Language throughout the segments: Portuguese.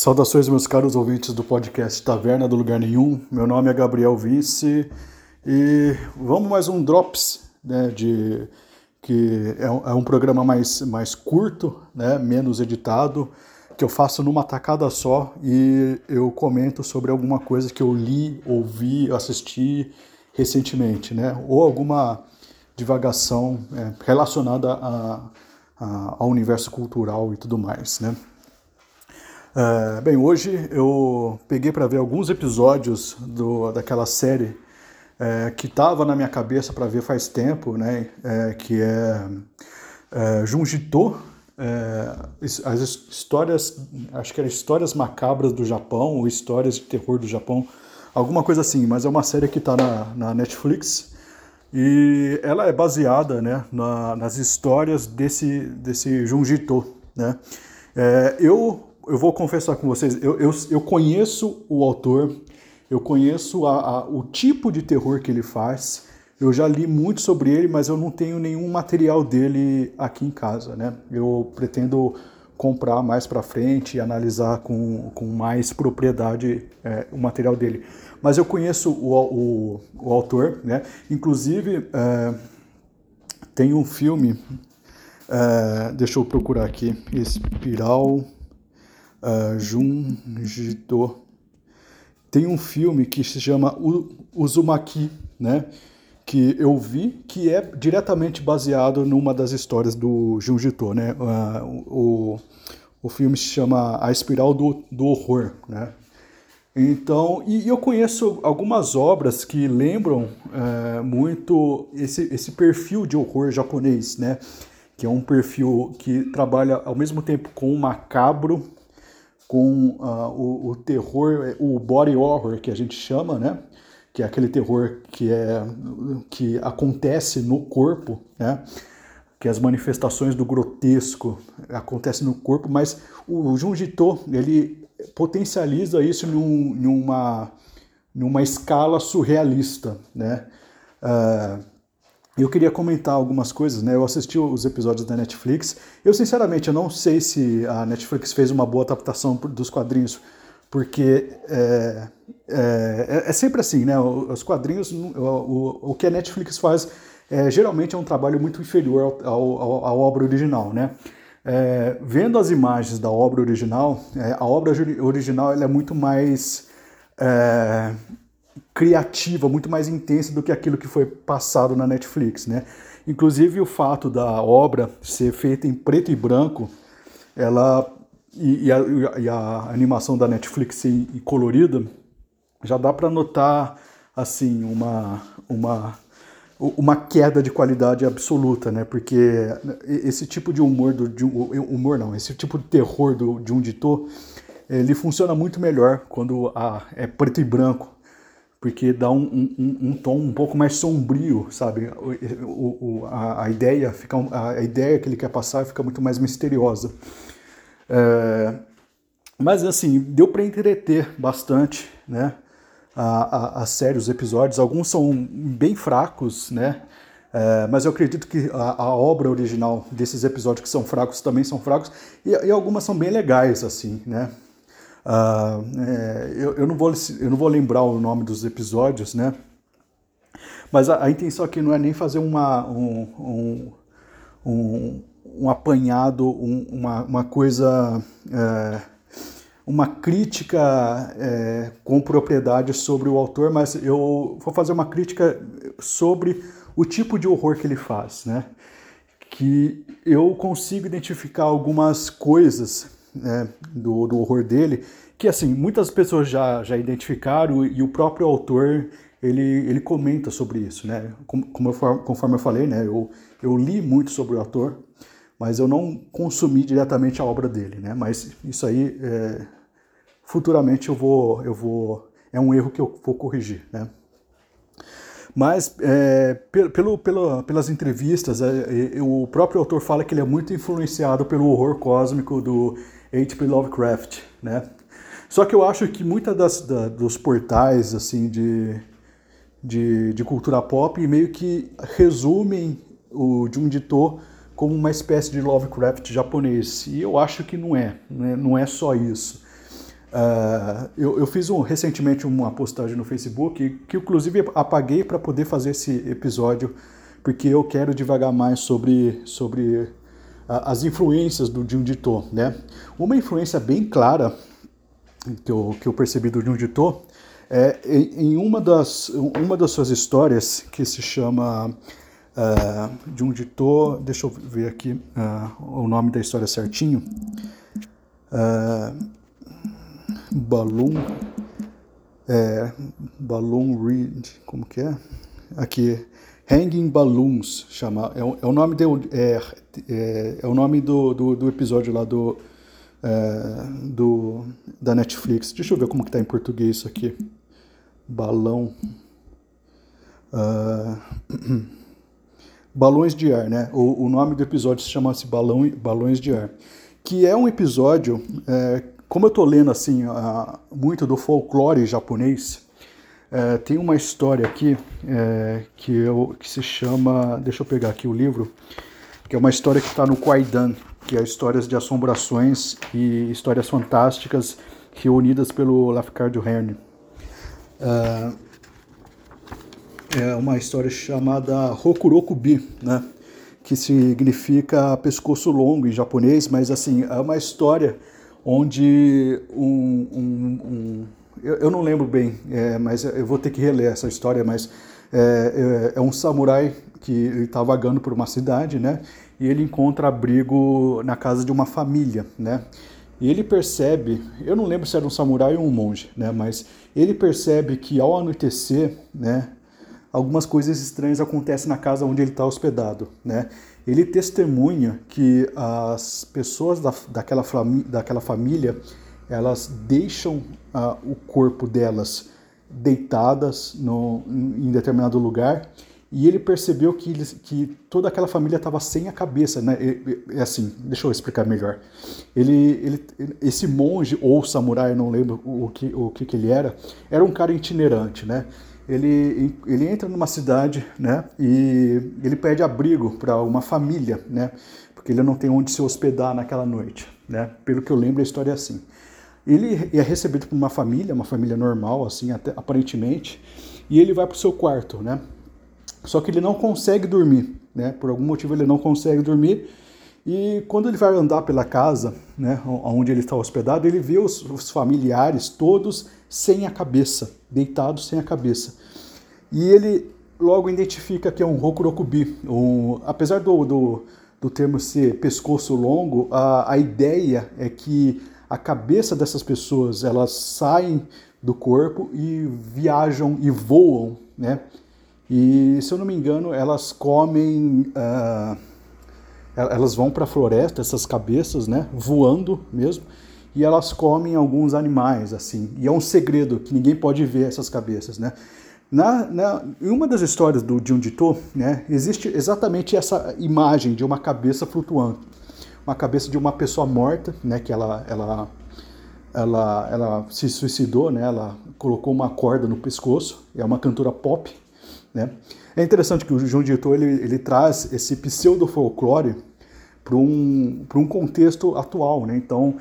Saudações, meus caros ouvintes do podcast Taverna do Lugar Nenhum. Meu nome é Gabriel Vince e vamos mais um Drops, né, de, que é um, é um, programa mais, mais curto, né, menos editado, que eu faço numa tacada só e eu comento sobre alguma coisa que eu li, ouvi, assisti recentemente, né, ou alguma divagação é, relacionada a, a, ao universo cultural e tudo mais, né. Uh, bem, hoje eu peguei para ver alguns episódios do, daquela série é, que estava na minha cabeça para ver faz tempo, né? É, que é, é Junjito, as histórias, acho que era Histórias Macabras do Japão ou Histórias de Terror do Japão, alguma coisa assim, mas é uma série que está na, na, Netflix e ela é baseada né, na, nas histórias desse, desse Junjito, né? Eu eu vou confessar com vocês, eu, eu, eu conheço o autor, eu conheço a, a, o tipo de terror que ele faz, eu já li muito sobre ele, mas eu não tenho nenhum material dele aqui em casa, né? Eu pretendo comprar mais para frente e analisar com, com mais propriedade é, o material dele. Mas eu conheço o, o, o autor, né? Inclusive, é, tem um filme, é, deixa eu procurar aqui, Espiral uh, Junjito. Tem um filme que se chama Uzumaki, né? Que eu vi, que é diretamente baseado numa das histórias do Junjito, né? Uh, o, o filme se chama A Espiral do, do Horror, né? Então, e eu conheço algumas obras que lembram é, muito esse, esse perfil de horror japonês, né? Que é um perfil que trabalha ao mesmo tempo com o macabro, com uh, o, o, terror, o body horror que a gente chama, né? Que é aquele terror que é que acontece no corpo, né? Que as manifestações do grotesco acontecem no corpo, mas o Junji ele potencializa isso num, numa numa escala surrealista, né? Uh, eu queria comentar algumas coisas, né? Eu assisti os episódios da Netflix. Eu, sinceramente, eu não sei se a Netflix fez uma boa adaptação dos quadrinhos, porque é, é, é sempre assim, né? Os quadrinhos, o, o, o que a Netflix faz é, geralmente é um trabalho muito inferior à obra original, né? É, vendo as imagens da obra original, é, a obra original é muito mais é, criativa, muito mais intensa do que aquilo que foi passado na Netflix, né? Inclusive o fato da obra ser feita em preto e branco, ela e, e, a, e a, animação da Netflix ser colorida, já dá para notar assim uma uma uma queda de qualidade absoluta, né? Porque esse tipo de humor do de humor não, esse tipo de terror do, de um ditor, ele funciona muito melhor quando a, é preto e branco porque dá um, um, um, tom um pouco mais sombrio, sabe? O, o, a, a, ideia fica, a ideia que ele quer passar fica muito mais misteriosa. É, mas assim, deu para entreter bastante, né? A, a, a série, os episódios, alguns são bem fracos, né? É, mas eu acredito que a, a, obra original desses episódios que são fracos também são fracos e, e algumas são bem legais, assim, né? Uh, é, eu, eu, não vou, eu não vou lembrar o nome dos episódios, né? Mas a, a intenção aqui não é nem fazer uma, um, um, um, um apanhado, um, uma, uma coisa, é, uma crítica é, com propriedade sobre o autor, mas eu vou fazer uma crítica sobre o tipo de horror que ele faz, né? Que eu consigo identificar algumas coisas né, do, do horror dele, que assim, muitas pessoas já, já identificaram e o próprio autor ele, ele comenta sobre isso, né? Como, como eu, conforme eu falei, né? Eu, eu li muito sobre o autor, mas eu não consumi diretamente a obra dele, né? Mas isso aí, é, futuramente eu vou, eu vou, é um erro que eu vou corrigir, né? Mas é, pelo, pelo, pelas entrevistas, é, o próprio autor fala que ele é muito influenciado pelo horror cósmico do H.P. Lovecraft, né? Só que eu acho que muitas das, da, dos portais assim de, de, de, cultura pop meio que resumem o Junji como uma espécie de Lovecraft japonês. E eu acho que não é, né? não é só isso. Uh, eu, eu, fiz um, recentemente uma postagem no Facebook que, inclusive, apaguei para poder fazer esse episódio, porque eu quero divagar mais sobre, sobre as influências do Junji To, né? Uma influência bem clara que eu, que eu percebi do Junji To é em, uma, das, uma das suas histórias, que se chama uh, Junji To, deixa eu ver aqui uh, o nome da história certinho, uh, Balloon, é, Balloon Read, como que é? Aqui, Hanging Balloons, chama, é, é o nome, de, é, é, é, o nome do, do, do episódio lá do, é, do, da Netflix. Deixa eu ver como que tá em português isso aqui. Balão. Uh, balões de ar, né? O, o nome do episódio se chama-se Balão, Balões de Ar. Que é um episódio, é, como eu tô lendo assim, muito do folclore japonês, é, tem uma história aqui é, que, eu, que se chama. Deixa eu pegar aqui o livro, que é uma história que está no Kwaidan, que é histórias de assombrações e histórias fantásticas reunidas pelo Lafcadio Hearn. É, é uma história chamada Hokurokubi, né? que significa pescoço longo em japonês, mas assim, é uma história onde um, um, um eu, eu não lembro bem, é, mas eu vou ter que reler essa história, mas é, é, é um samurai que está vagando por uma cidade, né? E ele encontra abrigo na casa de uma família, né? E ele percebe, eu não lembro se era um samurai ou um monge, né? Mas ele percebe que ao anoitecer, né? Algumas coisas estranhas acontecem na casa onde ele está hospedado, né? Ele testemunha que as pessoas da, daquela, daquela família elas deixam uh, o corpo delas deitadas no, em determinado lugar e ele percebeu que, que toda aquela família estava sem a cabeça, né? É assim, deixa eu explicar melhor. Ele, ele, esse monge ou samurai, não lembro o que, o que, que ele era, era um cara itinerante, né? Ele, ele entra numa cidade, né? E ele pede abrigo para uma família, né? Porque ele não tem onde se hospedar naquela noite, né? Pelo que eu lembro, a história é assim. Ele é recebido por uma família, uma família normal, assim, até, aparentemente, e ele vai para o seu quarto, né? Só que ele não consegue dormir, né? Por algum motivo ele não consegue dormir. E quando ele vai andar pela casa, né, onde ele está hospedado, ele vê os, os familiares todos sem a cabeça, deitados sem a cabeça. E ele logo identifica que é um Rokurokubi. Um, apesar do, do, do termo ser pescoço longo, a, a ideia é que a cabeça dessas pessoas elas saem do corpo e viajam e voam, né? E se eu não me engano, elas comem, uh, elas vão para a floresta, essas cabeças, né? Voando mesmo, e elas comem alguns animais, assim. E é um segredo que ninguém pode ver essas cabeças, né? Na, na, em uma das histórias do Junji To, né, existe exatamente essa imagem de uma cabeça flutuando uma cabeça de uma pessoa morta, né, que ela, ela, ela, ela se suicidou, né, ela colocou uma corda no pescoço, é uma cantora pop, né. É interessante que o João Ditor ele, ele traz esse pseudo-folclore para um, um contexto atual, né, então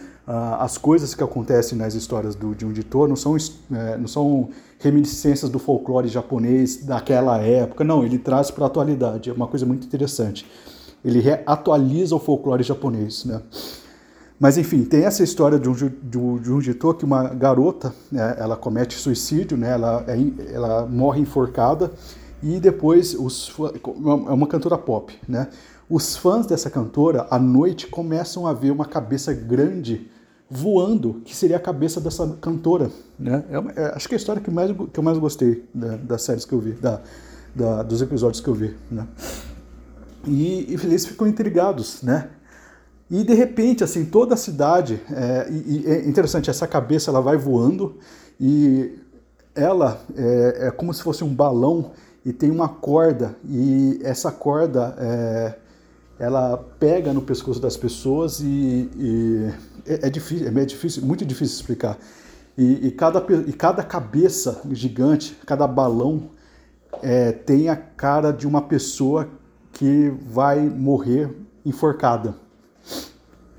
as coisas que acontecem nas histórias do, de um não são, é, não são reminiscências do folclore japonês daquela época, não, ele traz para a atualidade, é uma coisa muito interessante ele atualiza o folclore japonês, né? Mas enfim, tem essa história de um, de um, de um Jito que uma garota, né, ela comete suicídio, né, ela, é, ela morre enforcada e depois os é uma cantora pop, né? Os fãs dessa cantora à noite começam a ver uma cabeça grande voando, que seria a cabeça dessa cantora, né? É uma, é, acho que é a história que, mais, que eu mais gostei da, das séries que eu vi, da, da, dos episódios que eu vi, né? E, e eles ficam intrigados, né? E de repente, assim, toda a cidade, é, e, e é interessante, essa cabeça ela vai voando e ela é, é, como se fosse um balão e tem uma corda e essa corda é, ela pega no pescoço das pessoas e, e é, é, difícil, é difícil, muito difícil explicar. E, e, cada, e cada cabeça gigante, cada balão é, tem a cara de uma pessoa que vai morrer enforcada.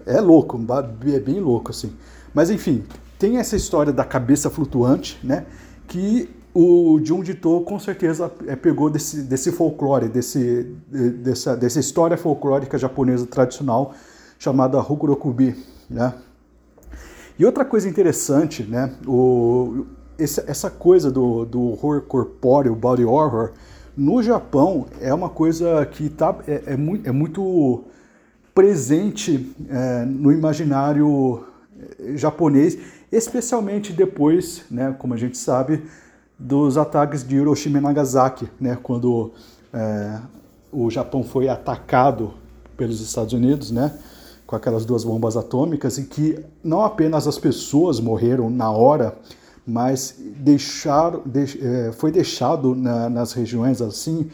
É louco, é bem louco assim. Mas enfim, tem essa história da cabeça flutuante, né? Que o Junji To com certeza é, pegou desse, desse folclore, desse, dessa, dessa história folclórica japonesa tradicional chamada Hokurokubi, né? E outra coisa interessante, né? O, essa, essa coisa do, do horror corpóreo, body horror, no Japão é uma coisa que tá, é, é, muito, é muito presente é, no imaginário é, japonês, especialmente depois, né, como a gente sabe, dos ataques de Hiroshima e Nagasaki, né, quando é, o Japão foi atacado pelos Estados Unidos, né, com aquelas duas bombas atômicas, e que não apenas as pessoas morreram na hora, mas deixar, de, é, foi deixado na, nas regiões assim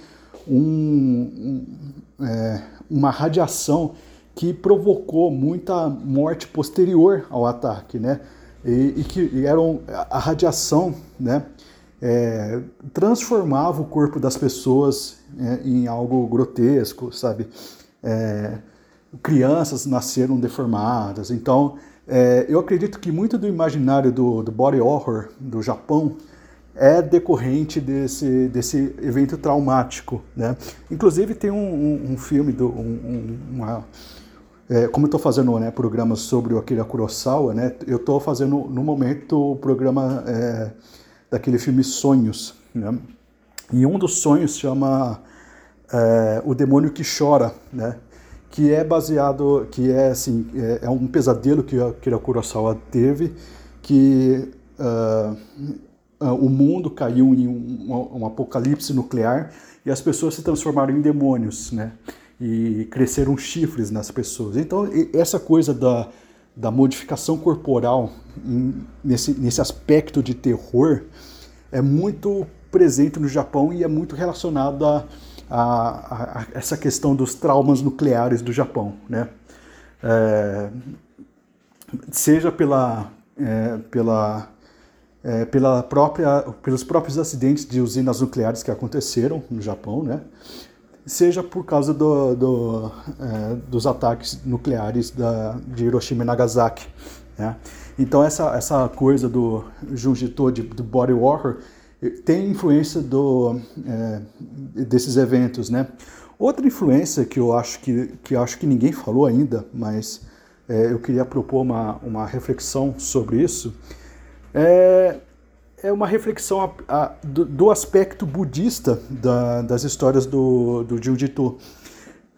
um, um, é, uma radiação que provocou muita morte posterior ao ataque, né? E, e que eram a radiação, né? É, transformava o corpo das pessoas é, em algo grotesco, sabe? É, crianças nasceram deformadas, então é, eu acredito que muito do imaginário do, do body horror do Japão é decorrente desse, desse evento traumático, né? Inclusive tem um, um, um filme, do, um, uma, é, como eu estou fazendo né, programas sobre o Akira Kurosawa, né? Eu estou fazendo no momento o programa é, daquele filme Sonhos, né? E um dos sonhos chama é, O Demônio que Chora, né? Que é baseado, que é assim, é, é um pesadelo que a Kira Kurosawa teve, que uh, uh, o mundo caiu em um, um, apocalipse nuclear e as pessoas se transformaram em demônios, né? E cresceram chifres nas pessoas. Então, essa coisa da, da modificação corporal em, nesse, nesse aspecto de terror é muito presente no Japão e é muito relacionado a a, a, essa questão dos traumas nucleares do Japão, né? É, seja pela, é, pela, é, pela própria, pelos próprios acidentes de usinas nucleares que aconteceram no Japão, né? seja por causa do, do, é, dos ataques nucleares da, de Hiroshima e Nagasaki. Né? Então essa, essa coisa do Junji To, de, do body horror, tem influência do, é, desses eventos, né? Outra influência que eu acho que, que, acho que ninguém falou ainda, mas é, eu queria propor uma, uma reflexão sobre isso, é, é uma reflexão a, a, do, do, aspecto budista da, das histórias do, do Jiu-Jitsu.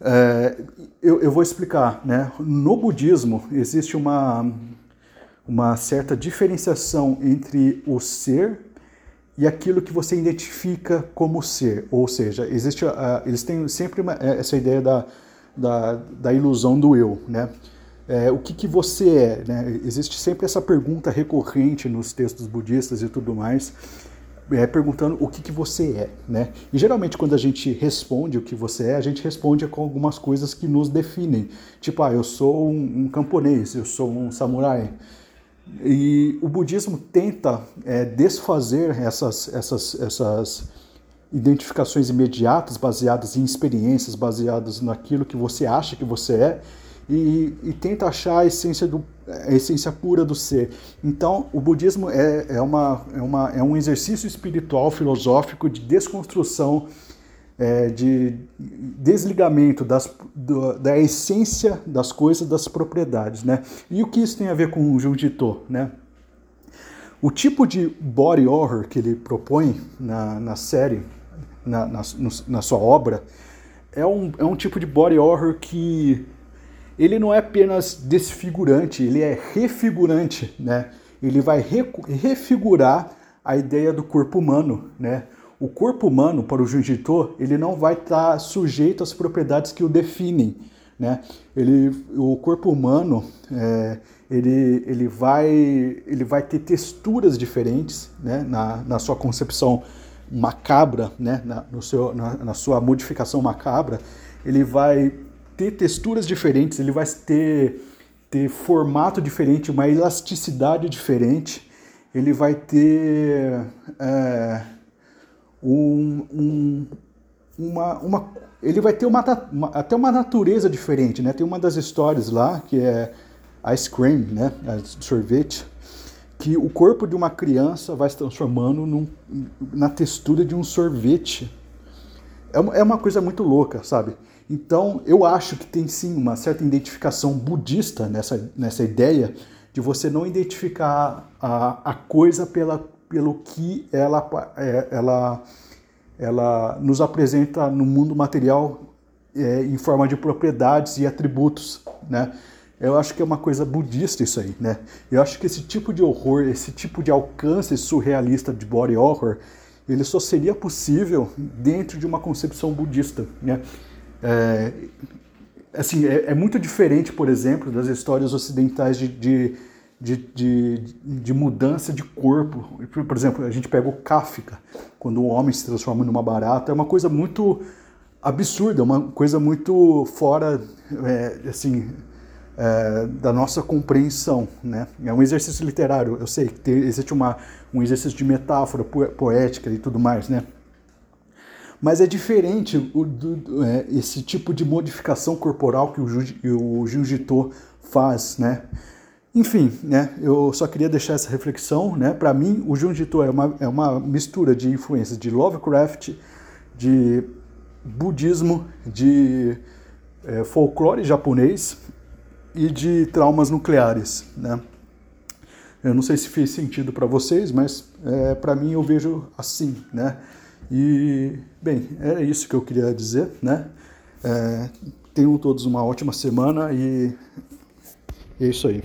É, eu, eu, vou explicar, né? No budismo existe uma, uma certa diferenciação entre o ser e aquilo que você identifica como ser. Ou seja, existe, uh, eles têm sempre uma, é, essa ideia da, da, da, ilusão do eu, né? É, o que, que você é, né? Existe sempre essa pergunta recorrente nos textos budistas e tudo mais, é, perguntando o que, que você é, né? E geralmente quando a gente responde o que você é, a gente responde com algumas coisas que nos definem. Tipo, ah, eu sou um, um camponês, eu sou um samurai, e o budismo tenta é, desfazer essas, essas, essas identificações imediatas baseadas em experiências, baseadas naquilo que você acha que você é, e, e tenta achar a essência, do, a essência pura do ser. Então, o budismo é, é, uma, é, uma, é um exercício espiritual, filosófico de desconstrução é, de desligamento das, do, da essência das coisas, das propriedades, né? E o que isso tem a ver com o Jujito, né? O tipo de body horror que ele propõe na, na série, na, na, na sua obra, é um, é um tipo de body horror que ele não é apenas desfigurante, ele é refigurante, né? Ele vai re, refigurar a ideia do corpo humano, né? O corpo humano, para o Junjito, ele não vai estar tá sujeito às propriedades que o definem. Né? Ele, o corpo humano é, ele, ele, vai, ele vai ter texturas diferentes né? na, na sua concepção macabra, né? na, no seu, na, na sua modificação macabra, ele vai ter texturas diferentes, ele vai ter, ter formato diferente, uma elasticidade diferente, ele vai ter. É, um, um, uma, uma, ele vai ter uma, uma, até uma natureza diferente, né? Tem uma das histórias lá que é ice cream, né? Sorvete, que o corpo de uma criança vai se transformando num, na textura de um sorvete. É uma, é uma coisa muito louca, sabe? Então, eu acho que tem sim uma certa identificação budista nessa, nessa ideia de você não identificar a, a coisa pela, pelo que ela, é, ela, ela nos apresenta no mundo material é, em forma de propriedades e atributos, né? Eu acho que é uma coisa budista isso aí, né? Eu acho que esse tipo de horror, esse tipo de alcance surrealista de body horror, ele só seria possível dentro de uma concepção budista, né? É, assim, é, é, muito diferente, por exemplo, das histórias ocidentais de, de, de, de, de mudança de corpo. Por exemplo, a gente pega o Kafka, quando o homem se transforma numa barata, é uma coisa muito absurda, uma coisa muito fora, é, assim, é, da nossa compreensão, né? É um exercício literário, eu sei que existe uma, um exercício de metáfora poética e tudo mais, né? Mas é diferente o, do, é, esse tipo de modificação corporal que o, o jiu-jitsu faz, né? Enfim, né, eu só queria deixar essa reflexão, né? Para mim, o jiu-jitsu é uma, é uma mistura de influências de Lovecraft, de budismo, de é, folclore japonês e de traumas nucleares, né? Eu não sei se fez sentido para vocês, mas é, para mim eu vejo assim, né? E, bem, era isso que eu queria dizer, né? É, tenham todos uma ótima semana e é isso aí.